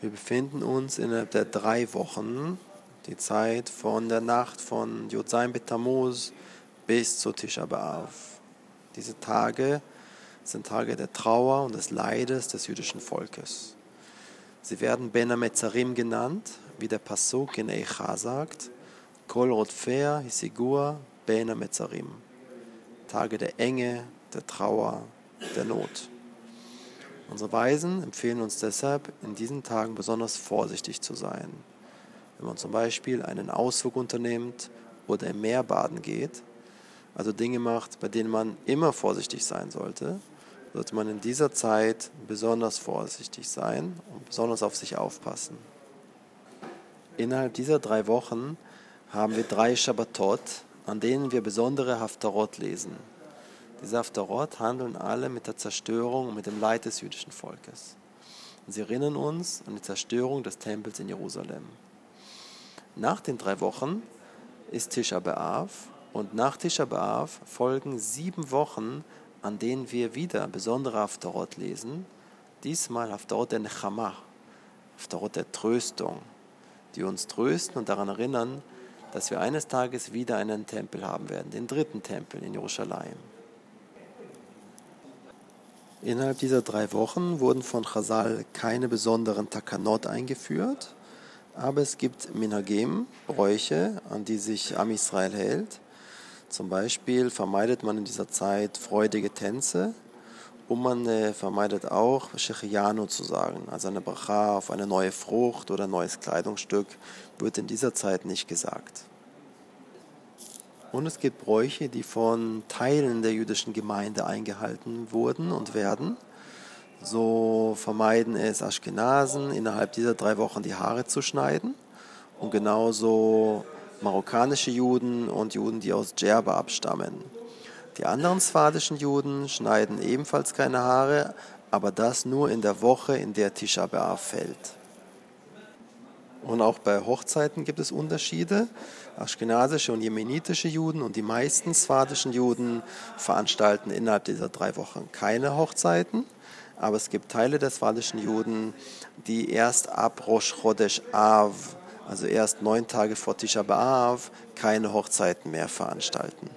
Wir befinden uns innerhalb der drei Wochen, die Zeit von der Nacht von Yotzaim Betamuz bis zu Tisha B'Av. Diese Tage sind Tage der Trauer und des Leides des jüdischen Volkes. Sie werden Ben Ametzarim genannt, wie der Pasuk in Eicha sagt, Kol Rotfea Hisigua Ben Ametzarim. Tage der Enge, der Trauer, der Not. Unsere Weisen empfehlen uns deshalb, in diesen Tagen besonders vorsichtig zu sein. Wenn man zum Beispiel einen Ausflug unternimmt oder im Meer baden geht, also Dinge macht, bei denen man immer vorsichtig sein sollte, sollte man in dieser Zeit besonders vorsichtig sein und besonders auf sich aufpassen. Innerhalb dieser drei Wochen haben wir drei Shabbatot, an denen wir besondere Haftarot lesen. Diese Haftarot handeln alle mit der Zerstörung und mit dem Leid des jüdischen Volkes. Und sie erinnern uns an die Zerstörung des Tempels in Jerusalem. Nach den drei Wochen ist Tisha B'Av und nach Tisha B'Av folgen sieben Wochen, an denen wir wieder besondere Haftarot lesen. Diesmal Haftarot der Nechama, Haftarot der Tröstung, die uns trösten und daran erinnern, dass wir eines Tages wieder einen Tempel haben werden, den dritten Tempel in Jerusalem. Innerhalb dieser drei Wochen wurden von Chazal keine besonderen Takanot eingeführt, aber es gibt Minagim, Bräuche, an die sich Am Israel hält. Zum Beispiel vermeidet man in dieser Zeit freudige Tänze und man äh, vermeidet auch Shechianu zu sagen, also eine Bracha auf eine neue Frucht oder ein neues Kleidungsstück wird in dieser Zeit nicht gesagt. Und es gibt Bräuche, die von Teilen der jüdischen Gemeinde eingehalten wurden und werden. So vermeiden es Aschkenasen, innerhalb dieser drei Wochen die Haare zu schneiden. Und genauso marokkanische Juden und Juden, die aus Djerba abstammen. Die anderen swadischen Juden schneiden ebenfalls keine Haare, aber das nur in der Woche, in der Tisha B'Av fällt. Und auch bei Hochzeiten gibt es Unterschiede. Aschkenasische und jemenitische Juden und die meisten swadischen Juden veranstalten innerhalb dieser drei Wochen keine Hochzeiten. Aber es gibt Teile der swadischen Juden, die erst ab Rosh Chodesh Av, also erst neun Tage vor Tisha B'Av, keine Hochzeiten mehr veranstalten.